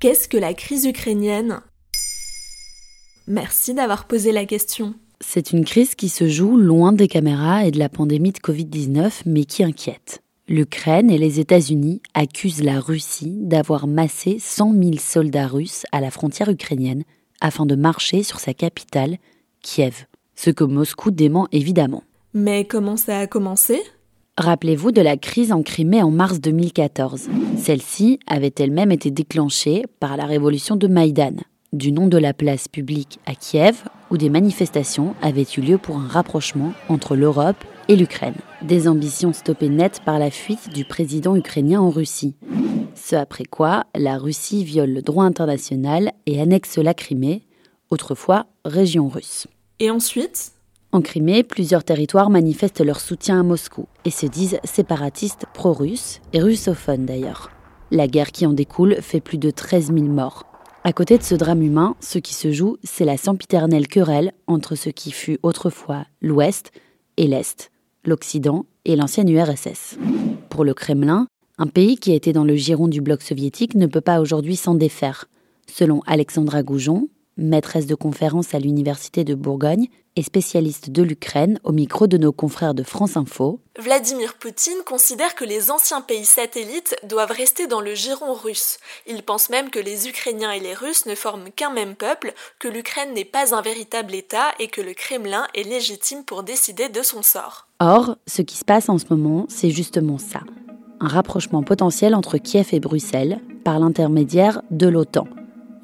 Qu'est-ce que la crise ukrainienne? Merci d'avoir posé la question. C'est une crise qui se joue loin des caméras et de la pandémie de Covid-19, mais qui inquiète. L'Ukraine et les États-Unis accusent la Russie d'avoir massé 100 000 soldats russes à la frontière ukrainienne afin de marcher sur sa capitale, Kiev. Ce que Moscou dément évidemment. Mais comment ça a commencé? Rappelez-vous de la crise en Crimée en mars 2014. Celle-ci avait elle-même été déclenchée par la révolution de Maïdan, du nom de la place publique à Kiev, où des manifestations avaient eu lieu pour un rapprochement entre l'Europe et l'Ukraine. Des ambitions stoppées net par la fuite du président ukrainien en Russie. Ce après quoi, la Russie viole le droit international et annexe la Crimée, autrefois région russe. Et ensuite? En Crimée, plusieurs territoires manifestent leur soutien à Moscou et se disent séparatistes pro-russes et russophones d'ailleurs. La guerre qui en découle fait plus de 13 000 morts. À côté de ce drame humain, ce qui se joue, c'est la sempiternelle querelle entre ce qui fut autrefois l'Ouest et l'Est, l'Occident et l'ancienne URSS. Pour le Kremlin, un pays qui était dans le giron du bloc soviétique ne peut pas aujourd'hui s'en défaire. Selon Alexandra Goujon, maîtresse de conférence à l'Université de Bourgogne et spécialiste de l'Ukraine au micro de nos confrères de France Info. Vladimir Poutine considère que les anciens pays satellites doivent rester dans le giron russe. Il pense même que les Ukrainiens et les Russes ne forment qu'un même peuple, que l'Ukraine n'est pas un véritable État et que le Kremlin est légitime pour décider de son sort. Or, ce qui se passe en ce moment, c'est justement ça. Un rapprochement potentiel entre Kiev et Bruxelles par l'intermédiaire de l'OTAN.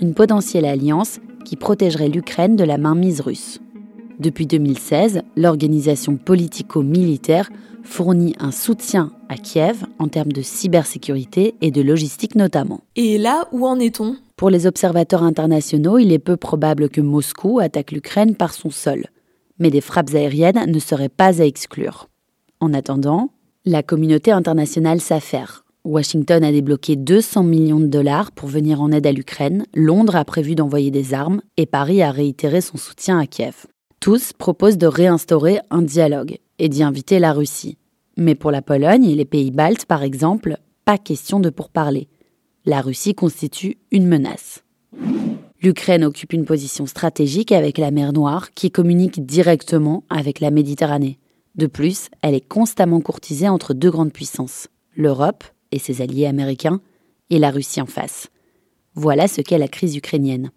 Une potentielle alliance qui protégerait l'Ukraine de la mainmise russe. Depuis 2016, l'organisation politico-militaire fournit un soutien à Kiev en termes de cybersécurité et de logistique notamment. Et là, où en est-on? Pour les observateurs internationaux, il est peu probable que Moscou attaque l'Ukraine par son sol. Mais des frappes aériennes ne seraient pas à exclure. En attendant, la communauté internationale s'affaire. Washington a débloqué 200 millions de dollars pour venir en aide à l'Ukraine, Londres a prévu d'envoyer des armes et Paris a réitéré son soutien à Kiev. Tous proposent de réinstaurer un dialogue et d'y inviter la Russie. Mais pour la Pologne et les pays baltes, par exemple, pas question de pourparler. La Russie constitue une menace. L'Ukraine occupe une position stratégique avec la mer Noire qui communique directement avec la Méditerranée. De plus, elle est constamment courtisée entre deux grandes puissances, l'Europe et ses alliés américains, et la Russie en face. Voilà ce qu'est la crise ukrainienne.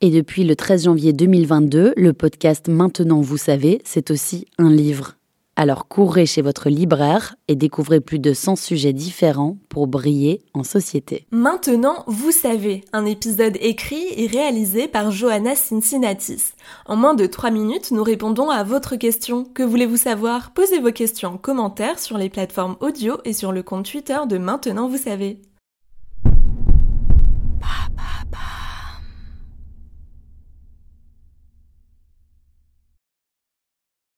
Et depuis le 13 janvier 2022, le podcast Maintenant vous savez, c'est aussi un livre. Alors courez chez votre libraire et découvrez plus de 100 sujets différents pour briller en société. Maintenant, vous savez, un épisode écrit et réalisé par Johanna Cincinnatis. En moins de 3 minutes, nous répondons à votre question. Que voulez-vous savoir? Posez vos questions en commentaire sur les plateformes audio et sur le compte Twitter de Maintenant vous savez.